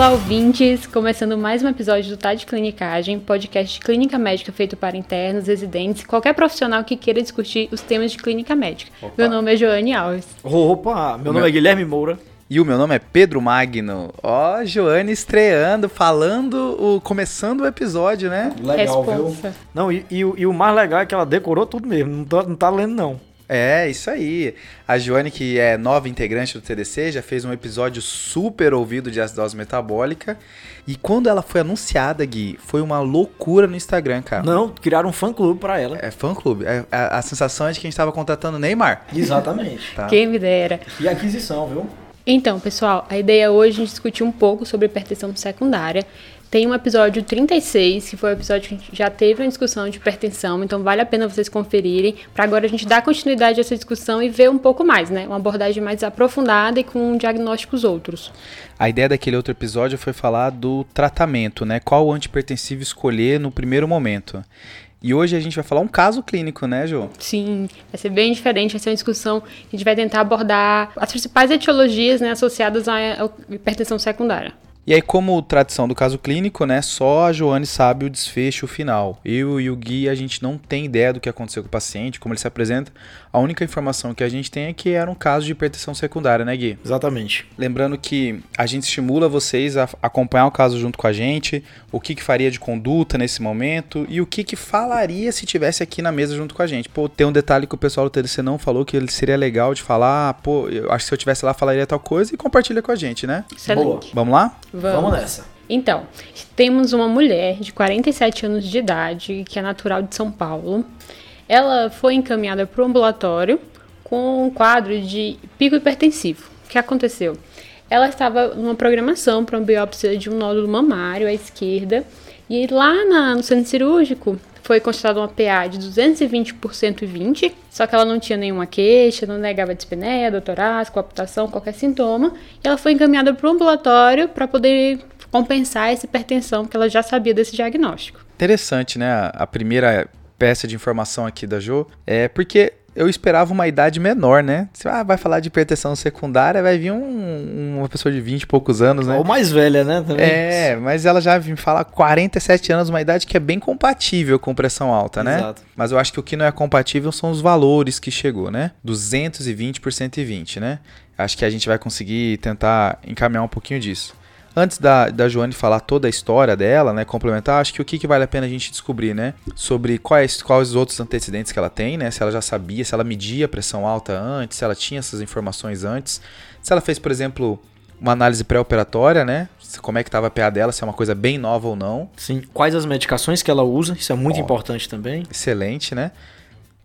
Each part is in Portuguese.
Olá, ouvintes! Começando mais um episódio do Tá de Clinicagem, podcast de clínica médica feito para internos, residentes, qualquer profissional que queira discutir os temas de clínica médica. Opa. Meu nome é Joane Alves. Opa, meu nome é Guilherme Moura. E o meu nome é Pedro Magno. Ó, Joane estreando, falando, o, começando o episódio, né? Responsa. Não, e, e o- e o mais legal é que ela decorou tudo mesmo, não tá, não tá lendo não. É, isso aí. A Joane, que é nova integrante do TDC, já fez um episódio super ouvido de acidose metabólica. E quando ela foi anunciada, Gui, foi uma loucura no Instagram, cara. Não, criaram um fã-clube pra ela. É fã-clube. É- a, a sensação é de que a gente tava contratando Neymar. Exatamente. Tá? Quem me dera. E aquisição, viu? Então, pessoal, a ideia hoje é a gente discutir um pouco sobre hipertensão secundária. Tem um episódio 36, que foi o episódio que a gente já teve uma discussão de hipertensão, então vale a pena vocês conferirem, para agora a gente dar continuidade a essa discussão e ver um pouco mais, né? Uma abordagem mais aprofundada e com diagnósticos outros. A ideia daquele outro episódio foi falar do tratamento, né? Qual antipertensivo escolher no primeiro momento. E hoje a gente vai falar um caso clínico, né, Jô? Sim, vai ser bem diferente, vai ser uma discussão que a gente vai tentar abordar as principais etiologias né, associadas à hipertensão secundária. E aí, como tradição do caso clínico, né, só a Joane sabe o desfecho final. Eu e o Gui, a gente não tem ideia do que aconteceu com o paciente, como ele se apresenta. A única informação que a gente tem é que era um caso de hipertensão secundária, né, Gui? Exatamente. Lembrando que a gente estimula vocês a acompanhar o caso junto com a gente, o que, que faria de conduta nesse momento e o que, que falaria se tivesse aqui na mesa junto com a gente. Pô, tem um detalhe que o pessoal do TDC não falou que ele seria legal de falar, pô, eu acho que se eu tivesse lá falaria tal coisa e compartilha com a gente, né? Excelente. Boa. Vamos lá? Vamos, nessa. Então, temos uma mulher de 47 anos de idade, que é natural de São Paulo. Ela foi encaminhada para o ambulatório com um quadro de pico hipertensivo. O que aconteceu? Ela estava numa programação para uma biópsia de um nódulo mamário à esquerda, e lá na- no centro cirúrgico foi constatada uma PA de 220 por 120, só que ela não tinha nenhuma queixa, não negava dispneia, dor torácica, qualquer sintoma, e ela foi encaminhada para o ambulatório para poder compensar essa hipertensão, porque ela já sabia desse diagnóstico. Interessante, né? A primeira peça de informação aqui da Jo é porque eu esperava uma idade menor, né? Você ah, vai falar de hipertensão secundária, vai vir um- uma pessoa de 20 e poucos anos, né? Ou mais velha, né? Também. É, mas ela já me fala 47 anos, uma idade que é bem compatível com pressão alta, né? Exato. Mas eu acho que o que não é compatível são os valores que chegou, né? 220 por 120, né? Acho que a gente vai conseguir tentar encaminhar um pouquinho disso. Antes da, da Joane falar toda a história dela, né, complementar, acho que o que, que vale a pena a gente descobrir, né, sobre quais, quais os outros antecedentes que ela tem, né, se ela já sabia, se ela media a pressão alta antes, se ela tinha essas informações antes, se ela fez, por exemplo, uma análise pré-operatória, né, como é que estava a PA dela, se é uma coisa bem nova ou não, Sim. Quais as medicações que ela usa? Isso é muito importante também. excelente, né?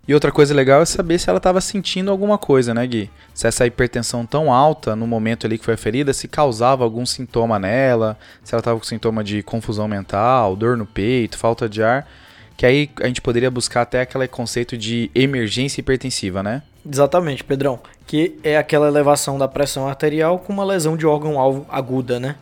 E outra coisa legal é saber se ela estava sentindo alguma coisa, né, Gui? Se essa hipertensão tão alta no momento ali que foi aferida, se causava algum sintoma nela, se ela estava com sintoma de confusão mental, dor no peito, falta de ar, que aí a gente poderia buscar até aquele conceito de emergência hipertensiva, né? Exatamente, Pedrão. Que é aquela elevação da pressão arterial com uma lesão de órgão-alvo aguda, né?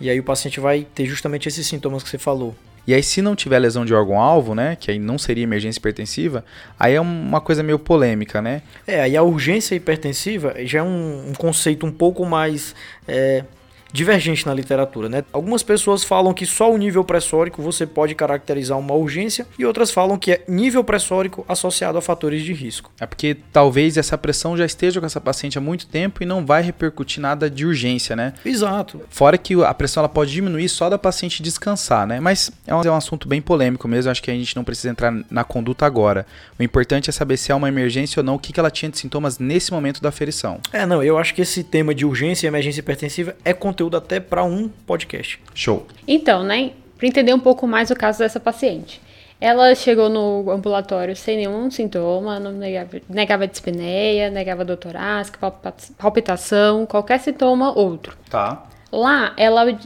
E aí o paciente vai ter justamente esses sintomas que você falou. E aí, se não tiver lesão de órgão-alvo, né, que aí não seria emergência hipertensiva, aí é uma coisa meio polêmica, né? É, aí a urgência hipertensiva já é um, um conceito um pouco mais é, divergente na literatura, né? Algumas pessoas falam que só o nível pressórico você pode caracterizar uma urgência e outras falam que é nível pressórico associado a fatores de risco. É porque talvez essa pressão já esteja com essa paciente há muito tempo e não vai repercutir nada de urgência, né? Exato. Fora que a pressão ela pode diminuir só da paciente descansar, né? Mas é um, é um assunto bem polêmico mesmo, acho que a gente não precisa entrar na conduta agora. O importante é saber se é uma emergência ou não, o que, que ela tinha de sintomas nesse momento da aferição. É, não, eu acho que esse tema de urgência e emergência hipertensiva é conteúdo até para um podcast. Show. Então, né, para entender um pouco mais o caso dessa paciente. Ela chegou no ambulatório sem nenhum sintoma, não negava, negava dispneia, negava dor torácica, palpita- palpitação, qualquer sintoma outro. Tá. Lá, ela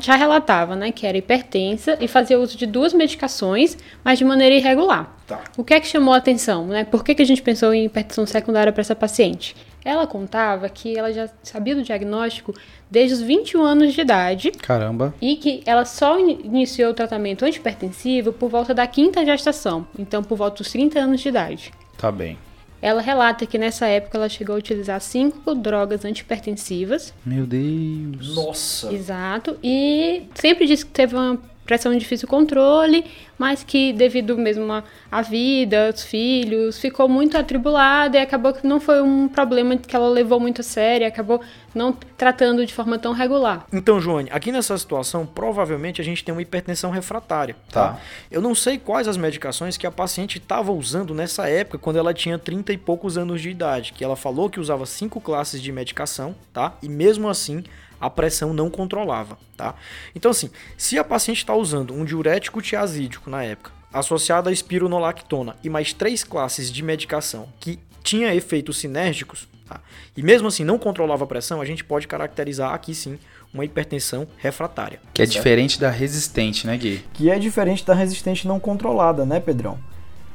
já relatava, né, que era hipertensa e fazia uso de duas medicações, mas de maneira irregular. Tá. O que é que chamou a atenção, né? Por que, que a gente pensou em hipertensão secundária para essa paciente? Ela contava que ela já sabia do diagnóstico desde os 21 anos de idade Caramba. e que ela só in- iniciou o tratamento antihipertensivo por volta da quinta gestação, então por volta dos 30 anos de idade. Tá bem. ela relata que nessa época ela chegou a utilizar cinco drogas antipertensivas. Meu Deus. Nossa. Exato. E sempre disse que teve uma pressão de difícil controle, mas que devido mesmo à vida, aos filhos, ficou muito atribulada e acabou que não foi um problema que ela levou muito a sério, acabou não tratando de forma tão regular. Então, Joane, aqui nessa situação, provavelmente a gente tem uma hipertensão refratária, tá? Tá. Eu não sei quais as medicações que a paciente estava usando nessa época, quando ela tinha 30 e poucos anos de idade, que ela falou que usava cinco classes de medicação, tá? E mesmo assim, a pressão não controlava, tá? Então, assim, se a paciente está usando um diurético tiazídico na época, associado a espironolactona e mais três classes de medicação que tinha efeitos sinérgicos, tá? e mesmo assim não controlava a pressão, a gente pode caracterizar aqui sim uma hipertensão refratária. Que é certo? diferente da resistente, né, Gui? que é diferente da resistente não controlada, né, Pedrão?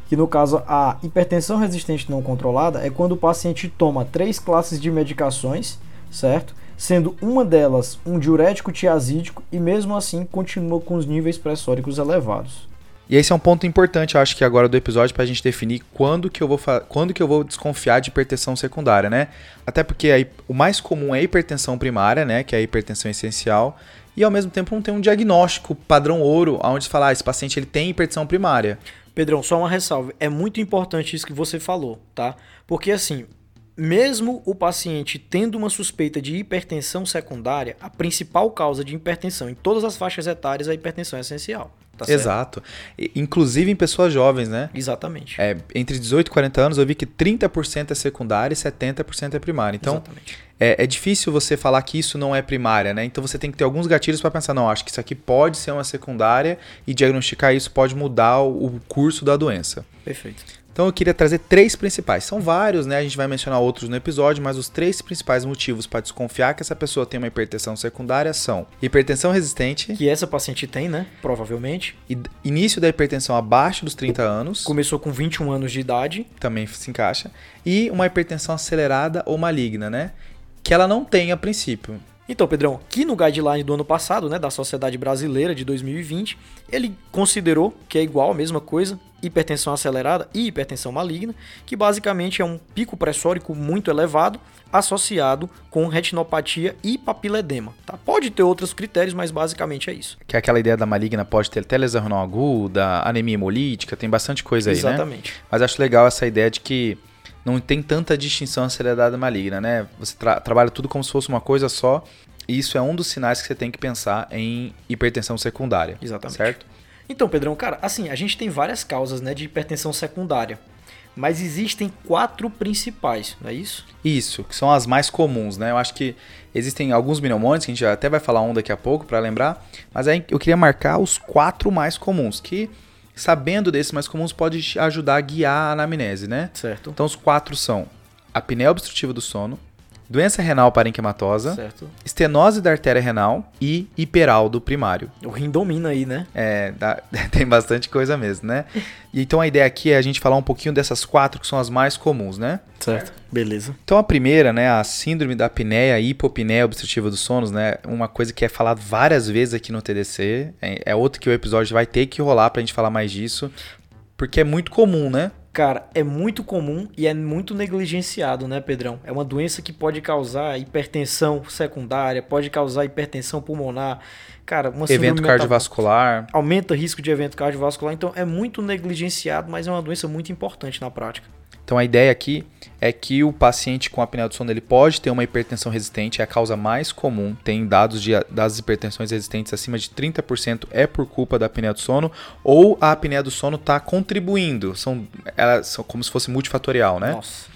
Que no caso a hipertensão resistente não controlada é quando o paciente toma três classes de medicações, certo? Sendo uma delas um diurético tiazídico e mesmo assim continua com os níveis pressóricos elevados. E esse é um ponto importante, eu acho que agora do episódio pra gente definir quando que eu vou quando que eu vou desconfiar de hipertensão secundária, né? Até porque aí, o mais comum é a hipertensão primária, né, que é a hipertensão essencial, e ao mesmo tempo não tem um diagnóstico padrão ouro, onde se fala, ah, esse paciente ele tem hipertensão primária. Pedrão, só uma ressalva. É muito importante isso que você falou, tá? Porque assim, mesmo o paciente tendo uma suspeita de hipertensão secundária, a principal causa de hipertensão em todas as faixas etárias é a hipertensão essencial. Tá? Exato. Inclusive em pessoas jovens, né? Exatamente. É, entre 18 e 40 anos eu vi que 30% é secundária e 70% é primária. Então, é, é difícil você falar que isso não é primária, né? Então você tem que ter alguns gatilhos para pensar, não, acho que isso aqui pode ser uma secundária e diagnosticar isso pode mudar o, o curso da doença. Perfeito. Então eu queria trazer três principais. São vários, né? A gente vai mencionar outros no episódio, mas os três principais motivos para desconfiar que essa pessoa tem uma hipertensão secundária são hipertensão resistente, Que essa paciente tem, né? Provavelmente. início da hipertensão abaixo dos 30 anos, Começou com 21 anos de idade. também se encaixa, e uma hipertensão acelerada ou maligna, né? Que ela não tem a princípio. Então, Pedrão, aqui no guideline do ano passado, né, da Sociedade Brasileira de 2020, ele considerou que é igual a mesma coisa, hipertensão acelerada e hipertensão maligna, que basicamente é um pico pressórico muito elevado associado com retinopatia e papiledema. Tá? Pode ter outros critérios, mas basicamente é isso. Que é aquela ideia da maligna pode ter renal aguda, anemia hemolítica, tem bastante coisa aí, né? Exatamente. Mas acho legal essa ideia de que não tem tanta distinção acelerada e maligna, né? Você tra- trabalha tudo como se fosse uma coisa só. E isso é um dos sinais que você tem que pensar em hipertensão secundária. Exatamente. Certo? Então, Pedrão, cara, assim, a gente tem várias causas né, de hipertensão secundária, mas existem quatro principais, não é isso? Isso, que são as mais comuns, né? Eu acho que existem alguns mnemônicos, que a gente até vai falar um daqui a pouco para lembrar, mas aí eu queria marcar os quatro mais comuns, que sabendo desses mais comuns pode te ajudar a guiar a anamnese, né? Certo. Então os quatro são apneia obstrutiva do sono, doença renal parenquimatosa, Certo. estenose da artéria renal e hiperaldo primário. O rim domina aí, né? É, dá- tem bastante coisa mesmo, né? E então a ideia aqui é a gente falar um pouquinho dessas quatro que são as mais comuns, né? Certo. Beleza. Então a primeira, né, a síndrome da apneia e hipopneia obstrutiva dos sonos, né, uma coisa que é falado várias vezes aqui no TDC, é, é outro que o episódio vai ter que rolar pra gente falar mais disso, porque é muito comum, né? Cara, é muito comum e é muito negligenciado, né, Pedrão? É uma doença que pode causar hipertensão secundária, pode causar hipertensão pulmonar. Cara, uma Evento cardiovascular. Aumenta risco de evento cardiovascular, então é muito negligenciado, mas é uma doença muito importante na prática. Então a ideia aqui é que o paciente com apneia do sono ele pode ter uma hipertensão resistente, é a causa mais comum. Tem dados de, das hipertensões resistentes acima de 30% é por culpa da apneia do sono, ou a apneia do sono está contribuindo. São, elas são como se fosse multifatorial, né? Nossa.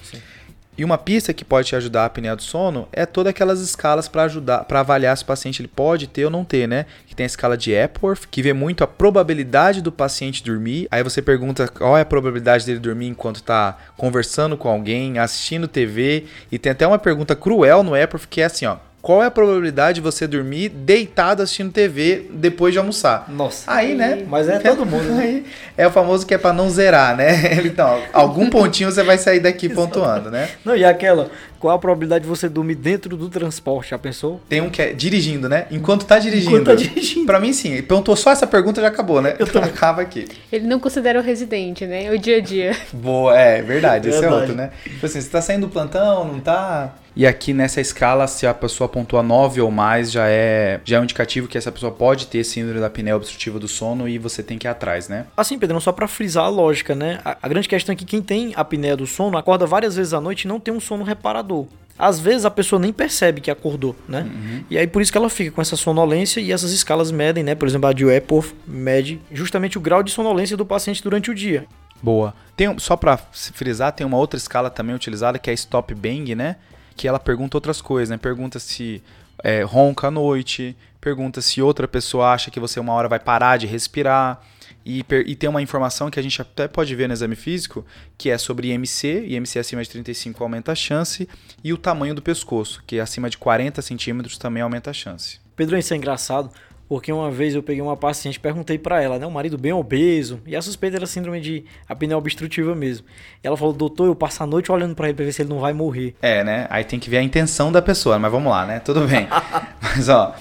E uma pista que pode te ajudar a apneia do sono é todas aquelas escalas para ajudar, para avaliar se o paciente ele pode ter ou não ter, né? Que tem a escala de Epworth, que vê muito a probabilidade do paciente dormir. Aí você pergunta qual é a probabilidade dele dormir enquanto está conversando com alguém, assistindo TV, e tem até uma pergunta cruel no Epworth que é assim, ó: qual é a probabilidade de você dormir deitado assistindo TV depois de almoçar? Nossa. Aí, né? Mas é todo mundo, né? Aí é o famoso que é pra não zerar, né? Então, algum pontinho você vai sair daqui pontuando, né? Não, e aquela, Qual a probabilidade de você dormir dentro do transporte? Já pensou? Tem um que é dirigindo, né? Enquanto tá dirigindo. Enquanto tá dirigindo. Pra mim, sim. Perguntou só essa pergunta já acabou, né? Eu também. Acaba aqui. Ele não considera o residente, né? O dia a dia. Boa, é verdade. Esse é outro, né? Tipo assim, você tá saindo do plantão, não tá? E aqui nessa escala, se a pessoa pontua 9 ou mais, já é, já é um indicativo que essa pessoa pode ter síndrome da apneia obstrutiva do sono e você tem que ir atrás, né? Assim, Pedrão, só pra frisar a lógica, né? A, a grande questão é que quem tem apneia do sono acorda várias vezes à noite e não tem um sono reparador. Às vezes a pessoa nem percebe que acordou, né? E aí por isso que ela fica com essa sonolência e essas escalas medem, né? Por exemplo, a de Epworth mede justamente o grau de sonolência do paciente durante o dia. Boa. Tem, só pra se frisar, tem uma outra escala também utilizada que é a Stop Bang, né? Que ela pergunta outras coisas, né? Pergunta se é, ronca à noite, pergunta se outra pessoa acha que você uma hora vai parar de respirar. E, e tem uma informação que a gente até pode ver no exame físico, que é sobre IMC, IMC acima de 35 aumenta a chance, e o tamanho do pescoço, que acima de 40 centímetros também aumenta a chance. Pedrão, isso é engraçado, porque uma vez eu peguei uma paciente perguntei pra ela, né? O marido bem obeso, e a suspeita era síndrome de apneia obstrutiva mesmo. E ela falou, doutor, eu passo a noite olhando pra ele pra ver se ele não vai morrer. É, né? Aí tem que ver a intenção da pessoa, mas vamos lá, né? Tudo bem. mas ó,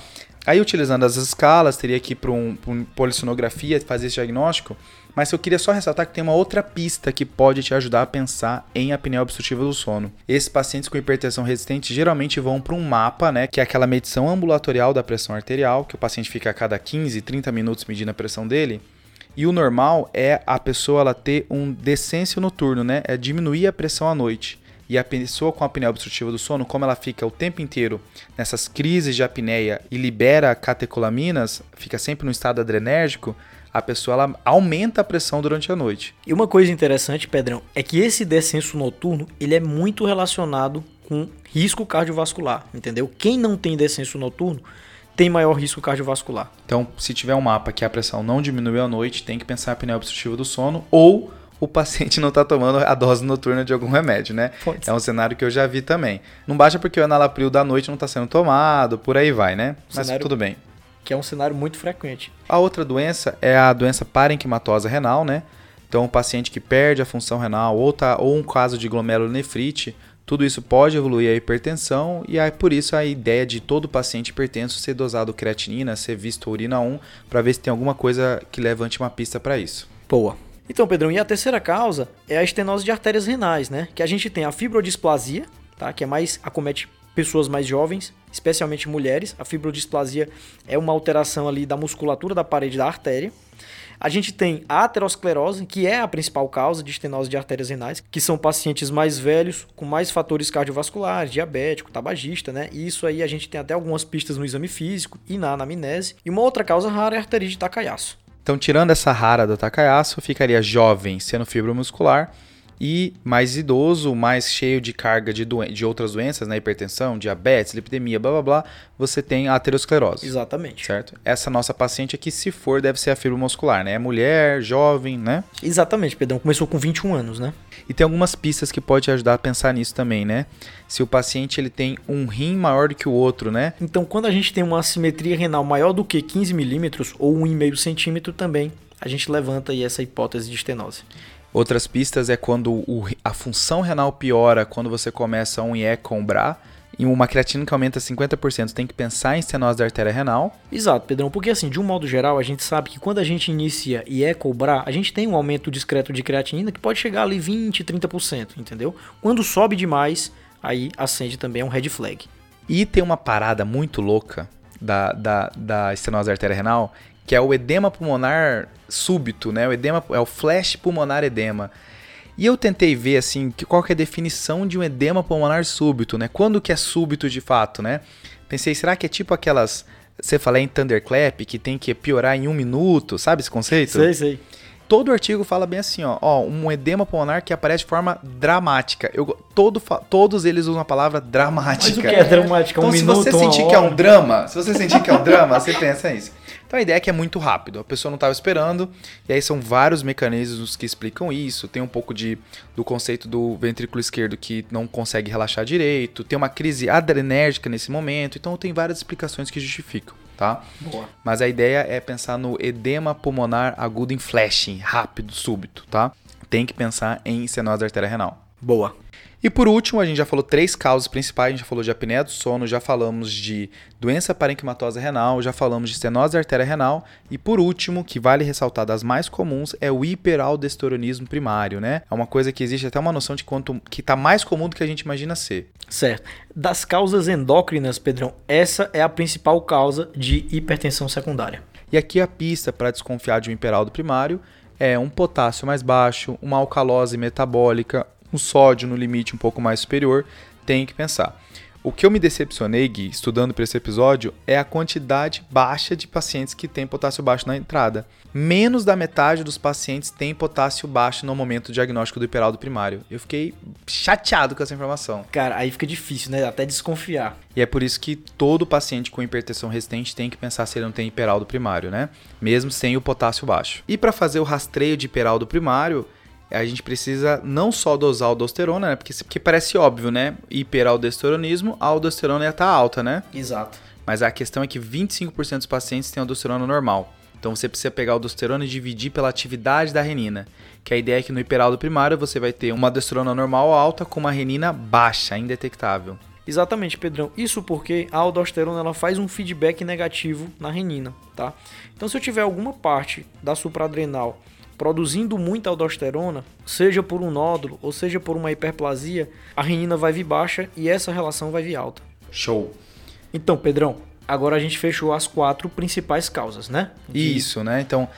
aí utilizando as escalas, teria que ir para um, um polissonografia fazer esse diagnóstico. Mas eu queria só ressaltar que tem uma outra pista que pode te ajudar a pensar em apneia obstrutiva do sono. Esses pacientes com hipertensão resistente geralmente vão para um mapa, né, que é aquela medição ambulatorial da pressão arterial, que o paciente fica a cada 15, 30 minutos medindo a pressão dele. E o normal é a pessoa ela ter um descenso noturno, né? É diminuir a pressão à noite. E a pessoa com apneia obstrutiva do sono, como ela fica o tempo inteiro nessas crises de apneia e libera catecolaminas, fica sempre no estado adrenérgico, a pessoa ela aumenta a pressão durante a noite. E uma coisa interessante, Pedrão, é que esse descenso noturno, ele é muito relacionado com risco cardiovascular, entendeu? Quem não tem descenso noturno tem maior risco cardiovascular. Então, se tiver um mapa que a pressão não diminuiu à noite, tem que pensar em apneia obstrutiva do sono ou o paciente não está tomando a dose noturna de algum remédio, né? Pode É um cenário que eu já vi também. Não basta porque o enalapril da noite não está sendo tomado, por aí vai, né? Mas tudo bem. Que é um cenário muito frequente. A outra doença é a doença parenquimatosa renal, né? Então, o paciente que perde a função renal ou, tá, ou um caso de glomerulonefrite, tudo isso pode evoluir a hipertensão e aí por isso a ideia de todo paciente hipertenso ser dosado creatinina, ser visto urina 1, para ver se tem alguma coisa que levante uma pista para isso. Boa. Então, Pedrão, e a terceira causa é a estenose de artérias renais, né? Que a gente tem a fibrodisplasia, tá? Que é mais acomete pessoas mais jovens, especialmente mulheres. A fibrodisplasia é uma alteração ali da musculatura da parede da artéria. A gente tem a aterosclerose, que é a principal causa de estenose de artérias renais, que são pacientes mais velhos, com mais fatores cardiovasculares, diabético, tabagista, né? E isso aí a gente tem até algumas pistas no exame físico e na anamnese. E uma outra causa rara é a arterite de Takayasu. Então, tirando essa rara do Takayasu, ficaria jovem sendo fibromuscular e mais idoso, mais cheio de carga de, doen- de outras doenças, né? Hipertensão, diabetes, lipidemia, blá blá blá, você tem a aterosclerose. Exatamente. Certo? Essa nossa paciente aqui, se for, deve ser a fibromuscular, né? É mulher, jovem, né? Exatamente, Pedrão. Começou com 21 anos, né? E tem algumas pistas que pode te ajudar a pensar nisso também, né? Se o paciente ele tem um rim maior do que o outro, né? Então, quando a gente tem uma assimetria renal maior do que 15 milímetros ou 1,5 centímetro também, a gente levanta aí essa hipótese de estenose. Outras pistas é quando o- a função renal piora quando você começa um IE com BRA. E uma creatina que aumenta 50%, tem que pensar em estenose da artéria renal. Exato, Pedrão, porque assim, de um modo geral, a gente sabe que quando a gente inicia e é cobrar, a gente tem um aumento discreto de creatinina que pode chegar ali 20, 30%, entendeu? Quando sobe demais, aí acende também um red flag. E tem uma parada muito louca da, da, da estenose da artéria renal, que é o edema pulmonar súbito, né? O edema é o flash pulmonar edema. E eu tentei ver assim, que qual que é a definição de um edema pulmonar súbito, né? Quando que é súbito de fato, né? Pensei, será que é tipo aquelas você fala em thunderclap que tem que piorar em um minuto, sabe esse conceito? Sei, sei. Todo artigo fala bem assim, ó, ó, um edema pulmonar que aparece de forma dramática. Eu, todo, todos eles usam a palavra dramática. Mas o que é dramática? Um Então, se minuto, você sentir que é um drama, se você sentir que é um drama, você pensa nisso. Então a ideia é que é muito rápido. A pessoa não estava esperando, e aí são vários mecanismos que explicam isso. Tem um pouco de do conceito do ventrículo esquerdo que não consegue relaxar direito, tem uma crise adrenérgica nesse momento. Então tem várias explicações que justificam, tá? Boa. Mas a ideia é pensar no edema pulmonar agudo em flashing, rápido, súbito, tá? tem que pensar em estenose da artéria renal. Boa. E por último, a gente já falou três causas principais, a gente já falou de apneia do sono, já falamos de doença parenquimatosa renal, já falamos de estenose da artéria renal e por último, que vale ressaltar das mais comuns, é o hiperaldosteronismo primário, né? É uma coisa que existe até uma noção de quanto que tá mais comum do que a gente imagina ser. Certo. Das causas endócrinas, Pedrão, essa é a principal causa de hipertensão secundária. E aqui a pista para desconfiar de um hiperaldo primário é um potássio mais baixo, uma alcalose metabólica, um sódio no limite um pouco mais superior, tem que pensar. O que eu me decepcionei, Gui, estudando para esse episódio, é a quantidade baixa de pacientes que têm potássio baixo na entrada. Menos da metade dos pacientes tem potássio baixo no momento do diagnóstico do hiperaldo primário. Eu fiquei chateado com essa informação. Cara, aí fica difícil, né? Até desconfiar. E é por isso que todo paciente com hipertensão resistente tem que pensar se ele não tem hiperaldo primário, né? Mesmo sem o potássio baixo. E para fazer o rastreio de hiperaldo primário, a gente precisa não só dosar a aldosterona, né? Porque, porque parece óbvio, né? Hiperaldosteronismo, a aldosterona ia estar tá alta, né? Exato. Mas a questão é que 25% dos pacientes têm aldosterona normal. Então você precisa pegar a aldosterona e dividir pela atividade da renina. Que a ideia é que no hiperaldo primário você vai ter uma aldosterona normal alta com uma renina baixa, indetectável. Exatamente, Pedrão. Isso porque a aldosterona ela faz um feedback negativo na renina, tá? Então se eu tiver alguma parte da supraadrenal produzindo muita aldosterona, seja por um nódulo ou seja por uma hiperplasia, a renina vai vir baixa e essa relação vai vir alta. Show. Então, Pedrão, agora a gente fechou as quatro principais causas, né? De... Isso, né? Então,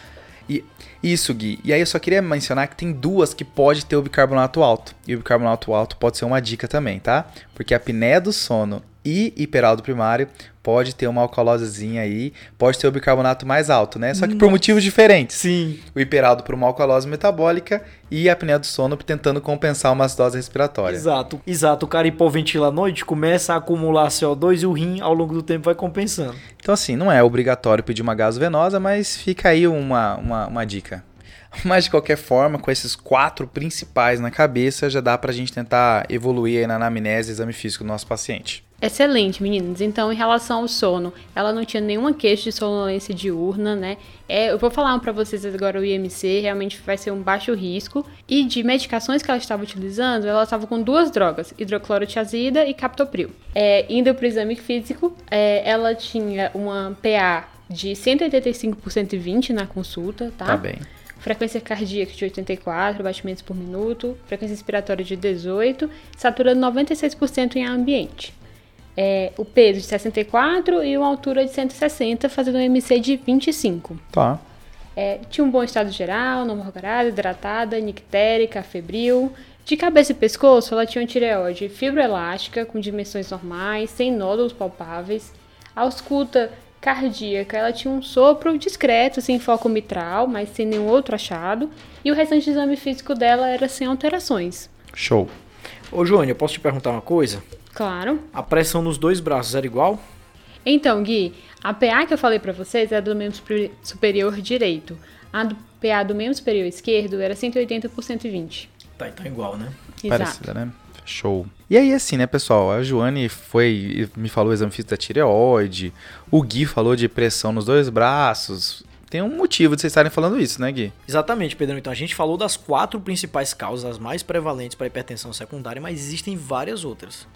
e, isso, Gui. E aí eu só queria mencionar que tem duas que pode ter o bicarbonato alto. E o bicarbonato alto pode ser uma dica também, tá? Porque a apneia do sono e hiperaldo primário pode ter uma alcalosezinha aí, pode ter o bicarbonato mais alto, né? Só que por motivos diferentes. Sim. O hiperaldo por uma alcalose metabólica e a apneia do sono tentando compensar uma acidose respiratória. Exato. Exato. O cara hipoventila à noite, começa a acumular CO2 e o rim ao longo do tempo vai compensando. Então assim, não é obrigatório pedir uma gasovenosa, mas fica aí uma, uma, uma dica. Mas de qualquer forma, com esses quatro principais na cabeça, já dá pra gente tentar evoluir na anamnese e exame físico do nosso paciente. Excelente, meninos. Então, em relação ao sono, ela não tinha nenhuma queixa de sonolência diurna, né? É, eu vou falar para vocês agora o IMC, realmente vai ser um baixo risco. E de medicações que ela estava utilizando, ela estava com duas drogas, hidroclorotiazida e captopril. É, indo para o exame físico, é, ela tinha uma PA de 185 por 120 na consulta, tá? Tá bem frequência cardíaca de 84 batimentos por minuto, frequência respiratória de 18, saturando 96% em ambiente é, o peso de 64 e uma altura de 160, fazendo um MC de 25. Tá. É, tinha um bom estado geral, não morgurada, hidratada, nictérica, febril. De cabeça e pescoço, ela tinha uma tireoide fibroelástica, com dimensões normais, sem nódulos palpáveis. A ausculta cardíaca, ela tinha um sopro discreto, sem foco mitral, mas sem nenhum outro achado. E o restante do exame físico dela era sem alterações. Show. Ô, Joane, eu posso te perguntar uma coisa? Claro. A pressão nos dois braços era igual? Então, Gui, a PA que eu falei para vocês era do membro superior direito. A do PA do membro superior esquerdo era 180 por 120. Tá, então igual, né? Exato. Parecida, né? Show. E aí, assim, né, pessoal? A Joane foi me falou o exame físico da tireoide. O Gui falou de pressão nos dois braços tem um motivo de vocês estarem falando isso, né, Gui? Exatamente, Pedro. Então a gente falou das quatro principais causas, as mais prevalentes para hipertensão secundária, mas existem várias outras.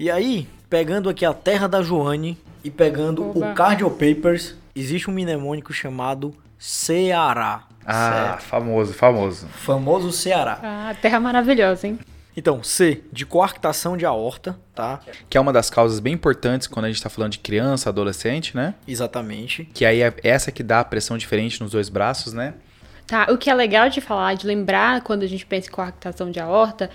E aí, pegando aqui a terra da Joane e pegando Oba. o Cardio Papers, existe um mnemônico chamado Ceará. Ah, certo? famoso, famoso. Famoso Ceará. Ah, terra maravilhosa, hein? Então, C, de coarctação de aorta, tá? Que é uma das causas bem importantes quando a gente está falando de criança, adolescente, né? Exatamente. Que aí é essa que dá a pressão diferente nos dois braços, né? Tá, o que é legal de falar, de lembrar quando a gente pensa em coarctação de aorta,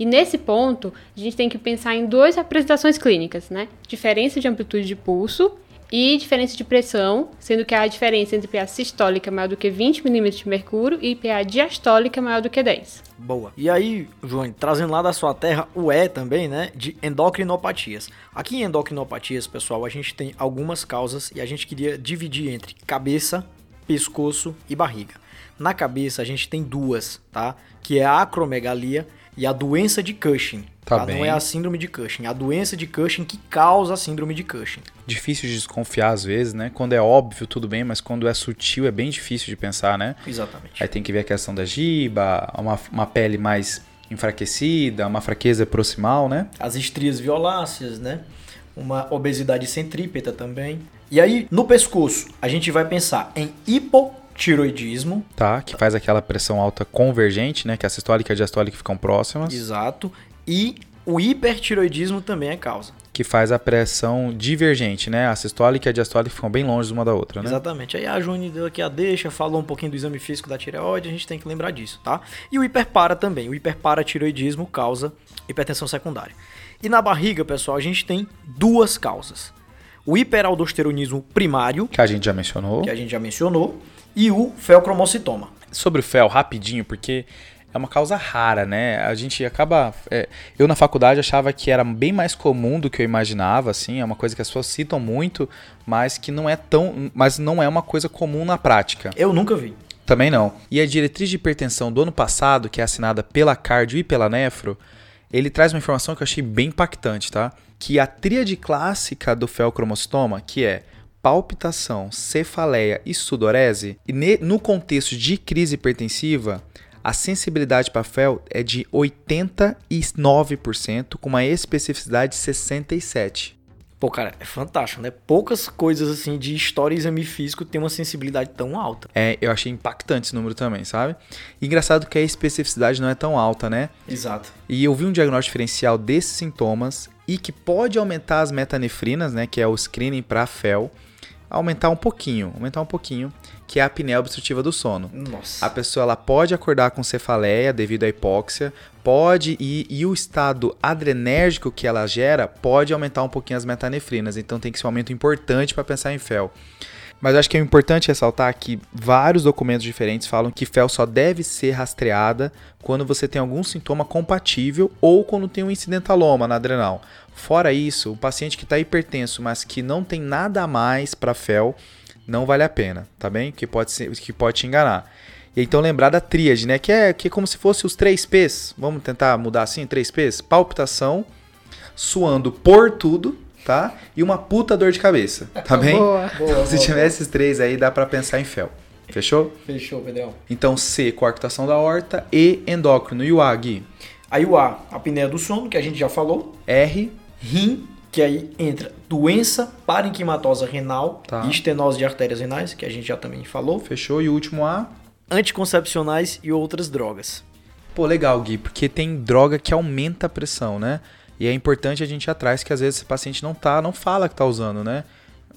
e nesse ponto, a gente tem que pensar em duas apresentações clínicas, né? Diferença de amplitude de pulso e diferença de pressão, sendo que a diferença entre PA sistólica maior do que 20 mm de mercúrio e PA diastólica maior do que 10. Boa. E aí, João, trazendo lá da sua terra o E também, né, de endocrinopatias. Aqui em endocrinopatias, pessoal, a gente tem algumas causas e a gente queria dividir entre cabeça, pescoço e barriga. Na cabeça a gente tem duas, tá? Que é a acromegalia e a doença de Cushing. Tá Não bem. é a síndrome de Cushing, é a doença de Cushing que causa a síndrome de Cushing. Difícil de desconfiar às vezes, né? Quando é óbvio, tudo bem, mas quando é sutil é bem difícil de pensar, né? Exatamente. Aí tem que ver a questão da giba, uma, uma pele mais enfraquecida, uma fraqueza proximal, né? As estrias violáceas, né? Uma obesidade centrípeta também. E aí, no pescoço, a gente vai pensar em hipotiroidismo, Tá? Que faz aquela pressão alta convergente, né? Que a sistólica e a diastólica ficam próximas. exato, e o hipertiroidismo também é causa. Que faz a pressão divergente, né? A sistólica e a diastólica ficam bem longe uma da outra, né? Exatamente. Aí a Juni deu aqui a deixa, falou um pouquinho do exame físico da tireoide, a gente tem que lembrar disso, tá? E o hiperpara também. O hiperparatiroidismo causa hipertensão secundária. E na barriga, pessoal, a gente tem duas causas. O hiperaldosteronismo primário, Que a gente já mencionou. que a gente já mencionou, e o felcromocitoma. Sobre o fel, rapidinho, porque é uma causa rara, né? A gente acaba. é, eu na faculdade achava que era bem mais comum do que eu imaginava, assim. É uma coisa que as pessoas citam muito, mas que não é tão. Mas não é uma coisa comum na prática. Eu nunca vi. Também não. E a diretriz de hipertensão do ano passado, que é assinada pela Cardio e pela Nefro, ele traz uma informação que eu achei bem impactante, tá? Que a tríade clássica do felcromocitoma, que é palpitação, cefaleia e sudorese, e ne- no contexto de crise hipertensiva, a sensibilidade para fel é de 89%, com uma especificidade de 67%. Pô, cara, é fantástico, né? Poucas coisas assim de história e exame físico têm uma sensibilidade tão alta. É, eu achei impactante esse número também, sabe? E engraçado que a especificidade não é tão alta, né? Exato. E eu vi um diagnóstico diferencial desses sintomas e que pode aumentar as metanefrinas, né, que é o screening para FEL, aumentar um pouquinho, aumentar um pouquinho, que é a apneia obstrutiva do sono. Nossa. A pessoa ela pode acordar com cefaleia devido à hipóxia, pode e, e o estado adrenérgico que ela gera pode aumentar um pouquinho as metanefrinas, então tem que ser um aumento importante para pensar em FEL. Mas acho que é importante ressaltar que vários documentos diferentes falam que FEL só deve ser rastreada quando você tem algum sintoma compatível ou quando tem um incidentaloma na adrenal. Fora isso, o paciente que está hipertenso, mas que não tem nada a mais para FEL, não vale a pena, tá bem? Que pode, ser, que pode te enganar. E então lembrar da tríade, né? Que é, que é como se fosse os três P's. Vamos tentar mudar assim, três P's? Palpitação, suando por tudo, tá? E uma puta dor de cabeça, tá bem? Boa. Boa, Se boa, tiver esses três aí, dá pra pensar em fel. Fechou? Fechou, Pedrão. Então C, coarctação da horta. E, endócrino. E o A, Gui? Aí o A, apneia do sono, que a gente já falou. R, Rim, que aí entra doença parenquimatosa renal Tá. e estenose de artérias renais, que a gente já também falou. fechou. E o último A? Anticoncepcionais e outras drogas. Pô, legal, Gui, porque tem droga que aumenta a pressão, né? E é importante a gente ir atrás que às vezes esse paciente não tá, não fala que tá usando, né?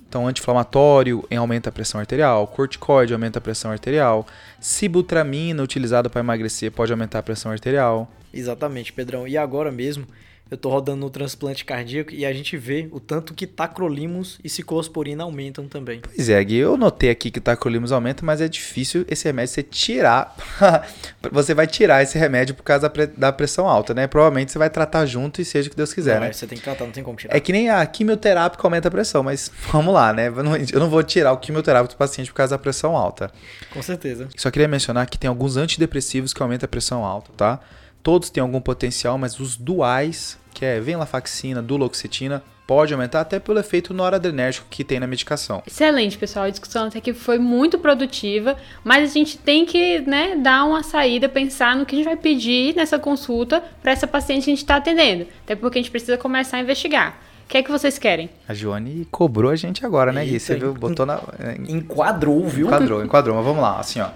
Então, anti-inflamatório aumenta a pressão arterial, corticoide aumenta a pressão arterial, sibutramina utilizada para emagrecer pode aumentar a pressão arterial. Exatamente, Pedrão. E agora mesmo, eu tô rodando no transplante cardíaco e a gente vê o tanto que tacrolimus e ciclosporina aumentam também. Pois é, Gui, eu notei aqui que tacrolimus aumenta, mas é difícil esse remédio você tirar. você vai tirar esse remédio por causa da, pre- da pressão alta, né? Provavelmente você vai tratar junto e seja o que Deus quiser, Não, né? é, Você tem que tratar, não tem como tirar. É que nem a quimioterápica aumenta a pressão, mas vamos lá, né? Eu não vou tirar o quimioterápico do paciente por causa da pressão alta. Com certeza. Só queria mencionar que tem alguns antidepressivos que aumentam a pressão alta, tá? Todos têm algum potencial, mas os duais, que é venlafaxina, duloxetina, pode aumentar até pelo efeito noradrenérgico que tem na medicação. Excelente, pessoal. A discussão até que foi muito produtiva, mas a gente tem que né, dar uma saída, pensar no que a gente vai pedir nessa consulta para essa paciente que a gente está atendendo. Até porque a gente precisa começar a investigar. O que é que vocês querem? A Joane cobrou a gente agora, né, Gui? Você viu? Botou na. é, Enquadrou, viu? Enquadrou, enquadrou, mas vamos lá, assim, ó.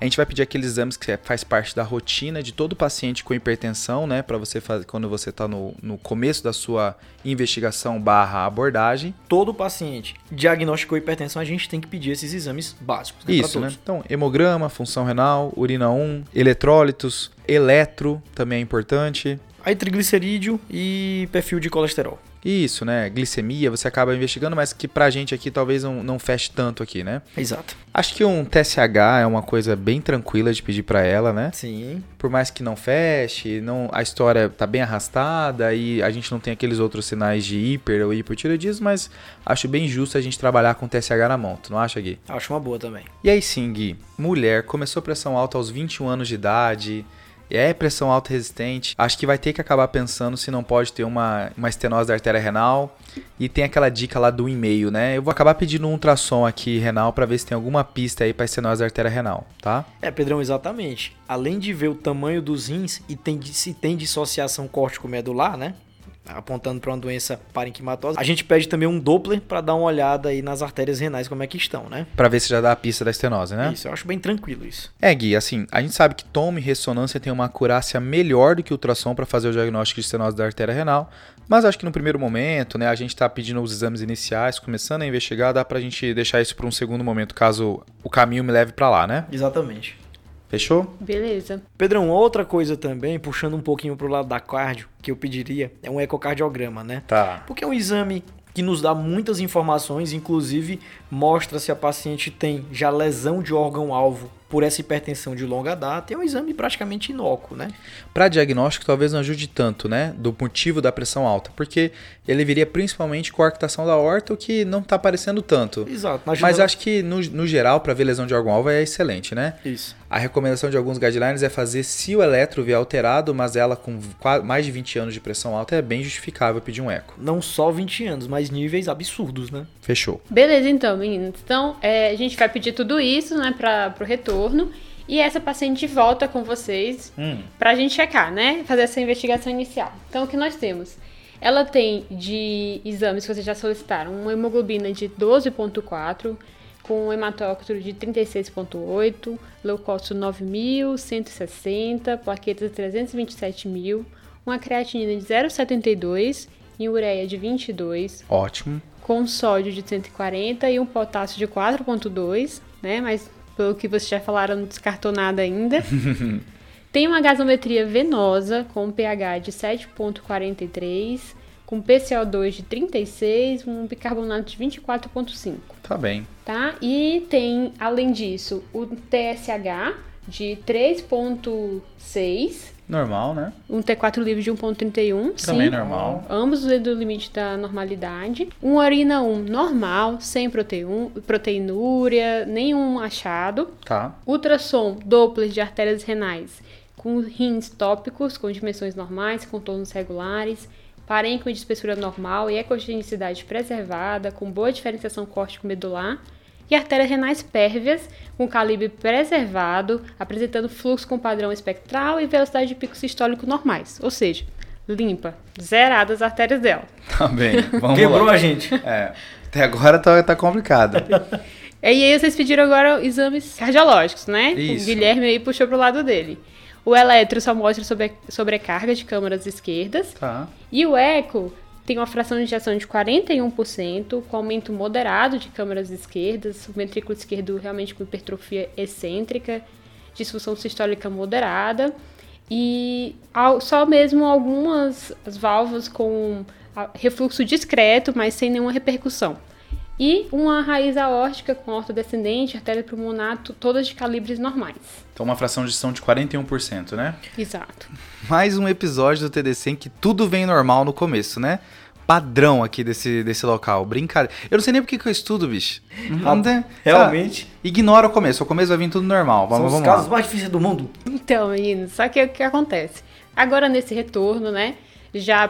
A gente vai pedir aqueles exames que faz parte da rotina de todo paciente com hipertensão, né? Para você fazer quando você tá no, no começo da sua investigação barra abordagem. Todo paciente diagnosticou hipertensão, a gente tem que pedir esses exames básicos. Né, Isso, né? Então, hemograma, função renal, urina 1, eletrólitos, eletro também é importante. Aí triglicerídeo e perfil de colesterol. Isso, né? Glicemia, você acaba investigando, mas que pra gente aqui talvez não, não feche tanto aqui, né? Exato. Acho que um TSH é uma coisa bem tranquila de pedir pra ela, né? Sim. Por mais que não feche, não, a história tá bem arrastada e a gente não tem aqueles outros sinais de hiper ou hipotireoidismo, mas acho bem justo a gente trabalhar com TSH na mão, tu não acha, Gui? Acho uma boa também. E aí sim, Gui, mulher, começou pressão alta aos 21 anos de idade, é pressão alta resistente, acho que vai ter que acabar pensando se não pode ter uma, uma estenose da artéria renal. E tem aquela dica lá do e-mail, né? Eu vou acabar pedindo um ultrassom aqui renal para ver se tem alguma pista aí para estenose da artéria renal, tá? É, Pedrão, exatamente. Além de ver o tamanho dos rins e tem, se tem dissociação córtico-medular, né? Apontando para uma doença parenquimatosa. A gente pede também um Doppler para dar uma olhada aí nas artérias renais como é que estão, né? Para ver se já dá a pista da estenose, né? Isso, eu acho bem tranquilo isso. É, Gui, assim, a gente sabe que tome e ressonância tem uma acurácia melhor do que ultrassom para fazer o diagnóstico de estenose da artéria renal, mas acho que no primeiro momento, né, a gente está pedindo os exames iniciais, começando a investigar, dá para a gente deixar isso para um segundo momento, caso o caminho me leve para lá, né? Exatamente. Fechou? Beleza. Pedrão, outra coisa também, puxando um pouquinho pro lado da cardio, que eu pediria, é um ecocardiograma, né? Tá. Porque é um exame que nos dá muitas informações, inclusive mostra se a paciente tem já lesão de órgão-alvo por essa hipertensão de longa data, é um exame praticamente inócuo, né? Para diagnóstico, talvez não ajude tanto, né? Do motivo da pressão alta, porque ele viria principalmente com a arctação da horta, o que não está aparecendo tanto. Exato. Mas acho que, no, no geral, para ver lesão de órgão-alvo é excelente, né? Isso. A recomendação de alguns guidelines é fazer se o eletro vier alterado, mas ela com mais de 20 anos de pressão alta é bem justificável pedir um eco. Não só 20 anos, mas níveis absurdos, né? Fechou. Beleza, então, meninos. Então, é, a gente vai pedir tudo isso, né, para o retorno. E essa paciente volta com vocês hum. para a gente checar, né? Fazer essa investigação inicial. Então, o que nós temos? Ela tem de exames que vocês já solicitaram uma hemoglobina de 12,4, com um hematócrito de 36,8, leucócito 9.160, plaquetas 327 mil, uma creatinina de 0,72 e ureia de 22. Ótimo. Com sódio de 140 e um potássio de 4,2, né? Mas pelo que vocês já falaram, não descartou nada ainda. Tem uma gasometria venosa com pH de 7,43 com PCO2 de 36, um bicarbonato de 24,5. Tá bem. Tá? E tem, além disso, o TSH de 3,6. Normal, né? Um T4 livre de 1,31. Também sim, normal. Ambos dentro do limite da normalidade. Um urina 1 normal, sem proteinúria, nenhum achado. Tá. Ultrassom Doppler de artérias renais com rins tópicos, com dimensões normais, contornos regulares parênquima de espessura normal e ecogenicidade preservada, com boa diferenciação córtico-medular, e artérias renais pérvias, com calibre preservado, apresentando fluxo com padrão espectral e velocidade de pico sistólico normais, ou seja, limpa, zeradas as artérias dela. Tá bem, vamos Quebrou lá. a gente. É, até agora tá, tá complicado. e aí vocês pediram agora exames cardiológicos, né? Isso. O Guilherme aí puxou pro lado dele. O eletro só mostra sobre, sobrecarga de câmaras esquerdas. Tá. E o eco tem uma fração de injeção de 41%, com aumento moderado de câmaras esquerdas, o ventrículo esquerdo realmente com hipertrofia excêntrica, disfunção sistólica moderada e só mesmo algumas válvulas com refluxo discreto, mas sem nenhuma repercussão e uma raiz aórtica com ortodescendente, artéria pulmonar, todas de calibres normais. Então uma fração de gestão de 41%, né? Exato. Mais um episódio do TDC em que tudo vem normal no começo, né? Padrão aqui desse, desse local. Brincadeira. Eu não sei nem porque que eu estudo, bicho. Não tem, realmente. Ah, ignora o começo. O começo vai vir tudo normal. Vamos, São os vamos casos lá. mais difíceis do mundo. Então, meninos, só que o que acontece? Agora, nesse retorno, né? Já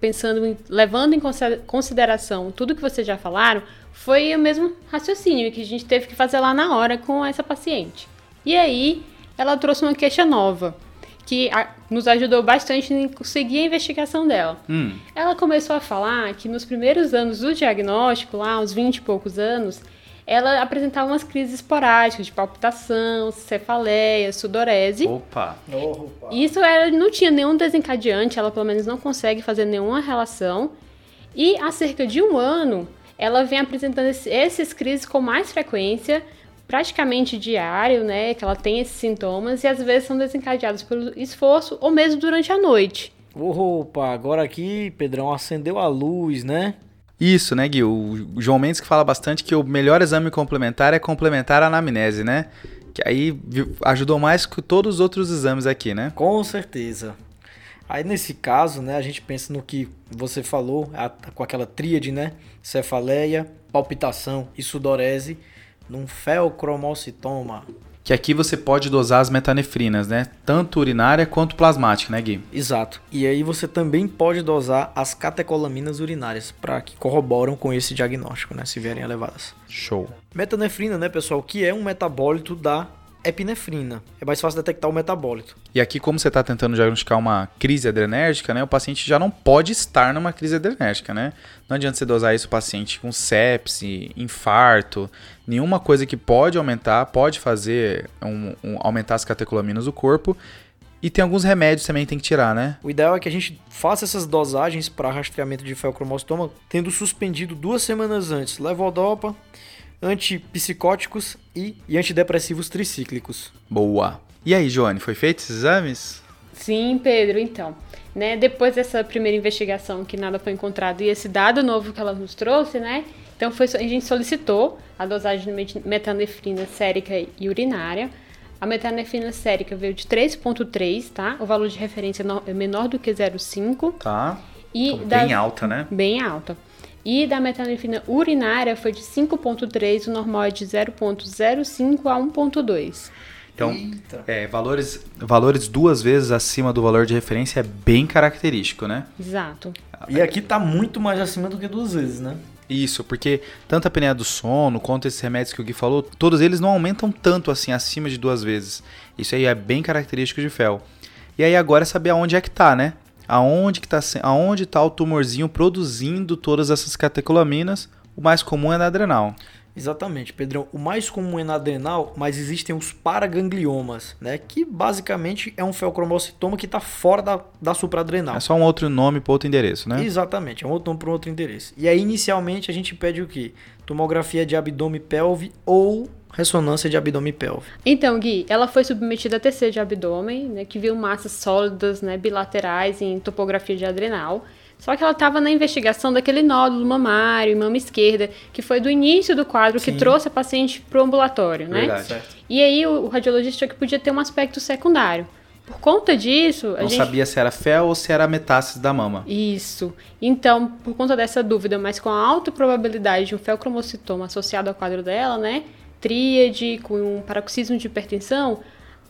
pensando, em, levando em consideração tudo que vocês já falaram, foi o mesmo raciocínio que a gente teve que fazer lá na hora com essa paciente. E aí, ela trouxe uma queixa nova, que a, nos ajudou bastante em conseguir a investigação dela. Hum. Ela começou a falar que nos primeiros anos do diagnóstico, lá aos 20 e poucos anos, ela apresentava umas crises esporádicas de palpitação, cefaleia, sudorese. Opa! Opa. Isso ela não tinha nenhum desencadeante, ela pelo menos não consegue fazer nenhuma relação. E há cerca de um ano, ela vem apresentando esses crises com mais frequência, praticamente diário, né? Que ela tem esses sintomas e às vezes são desencadeados pelo esforço ou mesmo durante a noite. Opa, agora aqui, Pedrão, acendeu a luz, né? Isso, né, Gui? O João Mendes que fala bastante que o melhor exame complementar é complementar a anamnese, né? Que aí ajudou mais que todos os outros exames aqui, né? Com certeza. Aí nesse caso, né, a gente pensa no que você falou, a, com aquela tríade, né? Cefaleia, palpitação e sudorese num feocromocitoma. Que aqui você pode dosar as metanefrinas, né? Tanto urinária quanto plasmática, né, Gui? Exato. E aí você também pode dosar as catecolaminas urinárias, para que corroboram com esse diagnóstico, né, se vierem elevadas. Show. Metanefrina, né, pessoal, que é um metabólito da epinefrina. É mais fácil detectar o metabólito. E aqui, como você está tentando diagnosticar uma crise adrenérgica, né, o paciente já não pode estar numa crise adrenérgica, né? Não adianta você dosar isso o paciente com sepse, infarto, nenhuma coisa que pode aumentar, pode fazer um, um, aumentar as catecolaminas do corpo. E tem alguns remédios também que tem que tirar, né? O ideal é que a gente faça essas dosagens para rastreamento de feocromostoma tendo suspendido duas semanas antes levodopa, antipsicóticos e, e antidepressivos tricíclicos. Boa. E aí, Joane, foi feito esses exames? Sim, Pedro, então. Né, depois dessa primeira investigação que nada foi encontrado e esse dado novo que ela nos trouxe, né? Então foi, a gente solicitou a dosagem de metanefrina sérica e urinária. A metanefrina sérica veio de 3.3, tá? O valor de referência é menor do que 0,5. Tá. E então, bem alta, né? Bem alta. E da metanefrina urinária foi de 5,3, o normal é de 0,05 a 1,2. Então, é, valores, valores duas vezes acima do valor de referência é bem característico, né? Exato. E aqui está muito mais acima do que duas vezes, né? Isso, porque tanto a apneia do sono quanto esses remédios que o Gui falou, todos eles não aumentam tanto assim acima de duas vezes. Isso aí é bem característico de fel. E aí agora é saber aonde é que tá, né? Aonde que tá, aonde está o tumorzinho produzindo todas essas catecolaminas. O mais comum é na adrenal. Exatamente, Pedrão. O mais comum é na adrenal, mas existem os paragangliomas, né? Que basicamente é um feocromocitoma que está fora da, da supraadrenal. É só um outro nome para outro endereço, né? Exatamente, é um outro nome para outro endereço. E aí, inicialmente, a gente pede o quê? Tomografia de abdômen pelve ou ressonância de abdômen pélvico. Então, Gui, ela foi submetida a TC de abdômen, né, que viu massas sólidas, né, bilaterais em topografia de adrenal. Só que ela estava na investigação daquele nódulo mamário e mama esquerda, que foi do início do quadro Sim. que trouxe a paciente para o ambulatório, né? Verdade. E aí o, o radiologista achou que podia ter um aspecto secundário. Por conta disso, a não gente... sabia se era fel ou se era metástase da mama. Isso. Então, por conta dessa dúvida, mas com a alta probabilidade de um felcromocitoma associado ao quadro dela, né? tríade, com um paroxismo de hipertensão,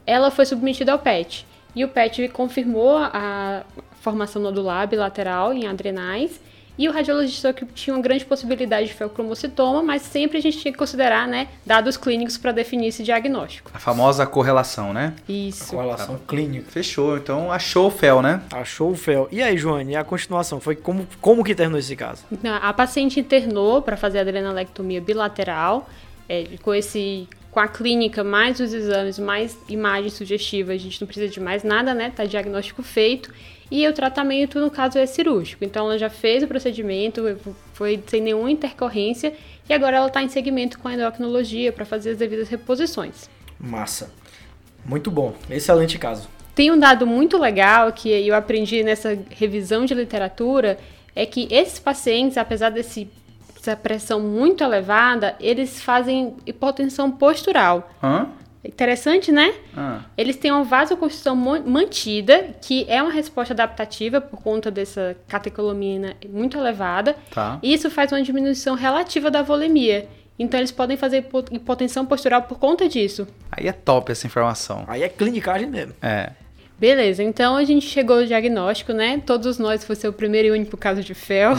ela foi submetida ao PET. E o PET confirmou a formação nodular bilateral em adrenais e o radiologista que tinha uma grande possibilidade de feocromocitoma, mas sempre a gente tinha que considerar, né, dados clínicos para definir esse diagnóstico. A famosa correlação, né? Isso. A correlação tá. clínica. Fechou. Então achou o fel, né? Achou o fel. E aí, Joane, e a continuação? Foi como, como que terminou esse caso? A paciente internou para fazer adrenalectomia bilateral é, com esse com a clínica, mais os exames, mais imagens sugestivas, a gente não precisa de mais nada, né? Tá diagnóstico feito. E o tratamento, no caso, é cirúrgico. Então, ela já fez o procedimento, foi sem nenhuma intercorrência, e agora ela está em segmento com a endocrinologia para fazer as devidas reposições. Massa. Muito bom. Excelente caso. Tem um dado muito legal que eu aprendi nessa revisão de literatura, é que esses pacientes, apesar desse essa pressão muito elevada, eles fazem hipotensão postural. Hã? Interessante, né? Ah. Eles têm uma vasoconstrição mantida, que é uma resposta adaptativa por conta dessa catecolamina muito elevada. Tá. E isso faz uma diminuição relativa da volemia. Então eles podem fazer hipotensão postural por conta disso. Aí é top essa informação. Aí é clinicagem mesmo. É. Beleza, então a gente chegou ao diagnóstico, né? Todos nós foi ser o primeiro e único caso de fel.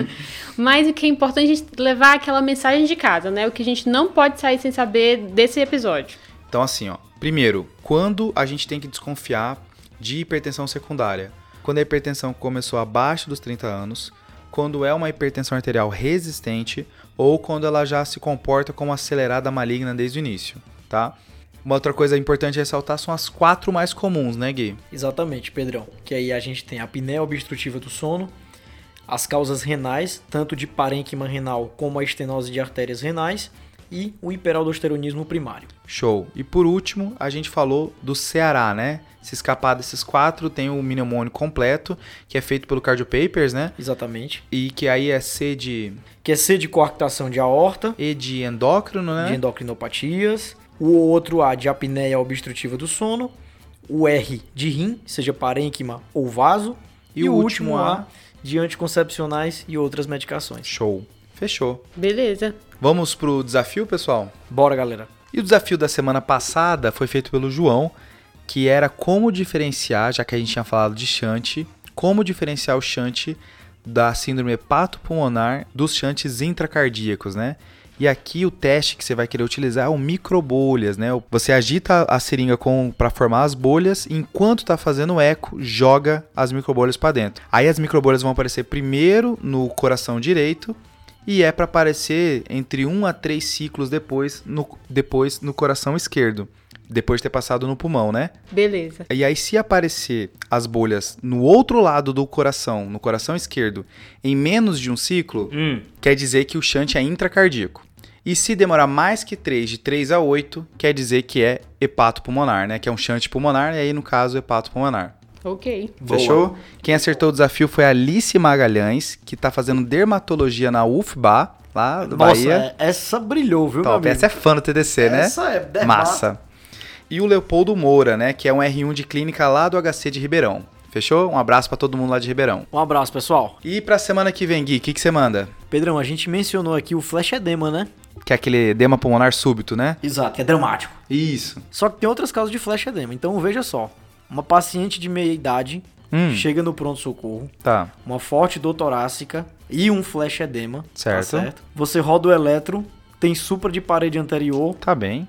Mas o que é importante é a gente levar aquela mensagem de casa, né? O que a gente não pode sair sem saber desse episódio. Então, assim, ó. Primeiro, quando a gente tem que desconfiar de hipertensão secundária? Quando a hipertensão começou abaixo dos 30 anos, quando é uma hipertensão arterial resistente ou quando ela já se comporta como acelerada maligna desde o início, tá? Uma outra coisa importante ressaltar são as quatro mais comuns, né, Gui? Exatamente, Pedrão. Que aí a gente tem a apneia obstrutiva do sono, as causas renais, tanto de parênquima renal como a estenose de artérias renais, e o hiperaldosteronismo primário. Show. E por último, a gente falou do Ceará, né? Se escapar desses quatro, tem o mnemônio completo, que é feito pelo Cardio Papers, né? Exatamente. E que aí é C de... Que é C de coarctação de aorta. E de endócrino, né? De endocrinopatias o outro A de apneia obstrutiva do sono, o R de rim, seja parênquima ou vaso, e, e o último A de anticoncepcionais e outras medicações. Show. Fechou. Beleza. Vamos pro desafio, pessoal? Bora, galera. E o desafio da semana passada foi feito pelo João, que era como diferenciar, já que a gente tinha falado de shunt, como diferenciar o shunt da síndrome hepatopulmonar dos shunts intracardíacos, né? E aqui o teste que você vai querer utilizar é o microbolhas, né? Você agita a seringa para formar as bolhas, enquanto está fazendo o eco, joga as microbolhas para dentro. Aí as microbolhas vão aparecer primeiro no coração direito e é para aparecer entre 1 a 3 ciclos depois no, depois no coração esquerdo. Depois de ter passado no pulmão, né? Beleza. E aí, se aparecer as bolhas no outro lado do coração, no coração esquerdo, em menos de um ciclo, Hum. quer dizer que o shunt é intracardíaco. E se demorar mais que 3, de 3 a 8, quer dizer que é hepatopulmonar, né? Que é um shunt pulmonar, e aí, no caso, hepatopulmonar. Ok. Boa. Fechou? Quem acertou o desafio foi a Alice Magalhães, que tá fazendo dermatologia na UFBA, lá do Nossa, Bahia. é- essa brilhou, viu, meu Top. amigo? Essa é fã do TDC, né? Essa é dermato. Massa. E o Leopoldo Moura, né? Que é um R1 de clínica lá do HC de Ribeirão. Fechou? Um abraço pra todo mundo lá de Ribeirão. Um abraço, pessoal. E pra semana que vem, Gui, o que que você manda? Pedrão, a gente mencionou aqui o flash edema, né? Que é aquele edema pulmonar súbito, né? Exato, que é dramático. Isso. Só que tem outras causas de flash edema. Então veja só. Uma paciente de meia idade Hum. chega no pronto-socorro, Tá. uma forte dor torácica e um flash edema. Certo. Tá certo? Você roda o eletro, tem supra de parede anterior, Tá bem.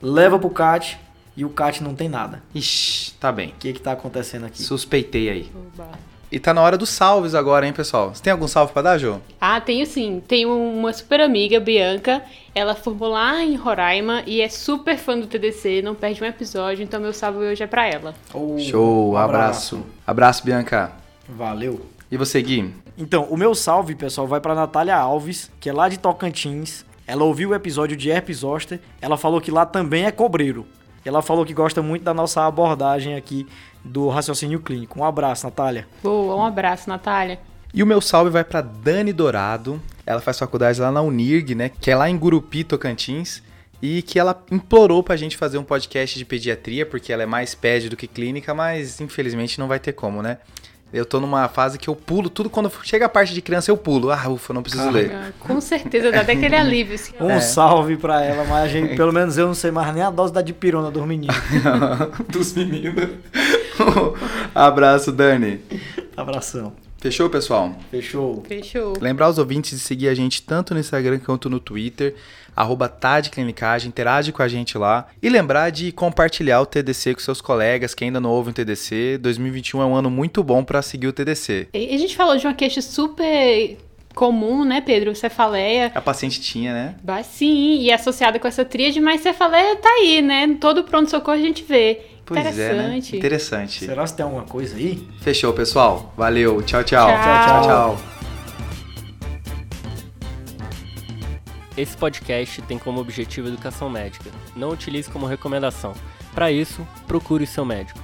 leva pro CAT e o CAT não tem nada. Ixi, tá bem. O que que tá acontecendo aqui? Suspeitei aí. Oba. E tá na hora dos salves agora, hein, pessoal? Você tem algum salve pra dar, Jô? Ah, tenho sim. Tenho uma super amiga, Bianca. Ela formou lá em Roraima e é super fã do TDC, não perde um episódio, então meu salve hoje é pra ela. Oh, Show, um abraço. Abraço, Bianca. Valeu. E você, Gui? Então, o meu salve, pessoal, vai pra Natália Alves, que é lá de Tocantins. Ela ouviu o episódio de herpes zoster. Ela falou que lá também é cobreiro. Ela falou que gosta muito da nossa abordagem aqui do raciocínio clínico. Um abraço, Natália. Boa, um abraço, Natália. E o meu salve vai pra Dani Dourado. Ela faz faculdade lá na Unirg, né? Que é lá em Gurupi, Tocantins. E que ela implorou pra gente fazer um podcast de pediatria, porque ela é mais ped do que clínica, mas infelizmente não vai ter como, né? Eu tô numa fase que eu pulo tudo, quando chega a parte de criança eu pulo. Ah, ufa, não preciso ler. Ah, Com certeza dá até aquele alívio. Assim, Um salve pra ela, mas a gente, pelo menos eu não sei mais nem a dose da dipirona dos meninos. Dos meninos. Abraço, Dani. Abração. Fechou, pessoal? Fechou. Fechou. Lembrar os ouvintes de seguir a gente tanto no Instagram quanto no Twitter, arroba Tadclinicagem, interage com a gente lá. E lembrar de compartilhar o TDC com seus colegas que ainda não ouvem o TDC. 2021 é um ano muito bom para seguir o TDC. E a gente falou de uma queixa super comum, né, Pedro? Cefaleia. A paciente tinha, né? Bah, Sim, e associada com essa tríade, mas cefaleia tá aí, né? Todo pronto-socorro a gente vê. Pois é, né? Interessante. Interessante. Será que tem alguma coisa aí? Fechou, pessoal. Valeu. Tchau, tchau. Tchau. tchau, tchau. Esse podcast tem como objetivo educação médica. Não utilize como recomendação. Para isso, procure seu médico.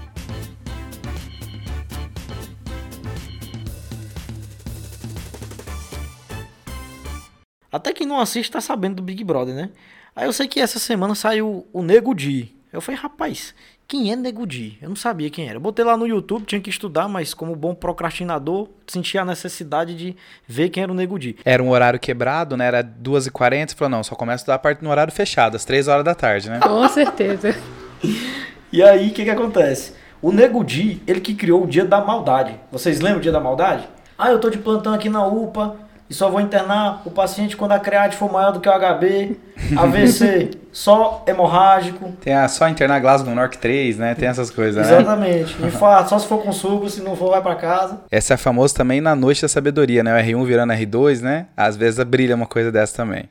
Até quem não assiste tá sabendo do Big Brother, né? Aí eu sei que essa semana saiu o Nego Di. Eu falei, rapaz, quem é Nego Di? Eu não sabia quem era. Eu botei lá no YouTube, tinha que estudar, mas como bom procrastinador, sentia a necessidade de ver quem era o Nego Di. Era um horário quebrado, né? Era 2h40. Você falou, não, só começa a parte no horário fechado, às 3 horas da tarde, né? Com certeza. E aí, o que que acontece? O Nego Di, ele que criou o Dia da Maldade. Vocês lembram o Dia da Maldade? Ah, eu tô de plantão aqui na UPA e só vou internar o paciente quando a create for maior do que o HB, AVC, só hemorrágico. Tem a só internar Glasgow Nork 3, né? Tem essas coisas, né? Exatamente. Só se for com suco, se não for, vai pra casa. Essa é famosa também na noite da sabedoria, né? O R1 virando R2, né? Às vezes brilha uma coisa dessa também.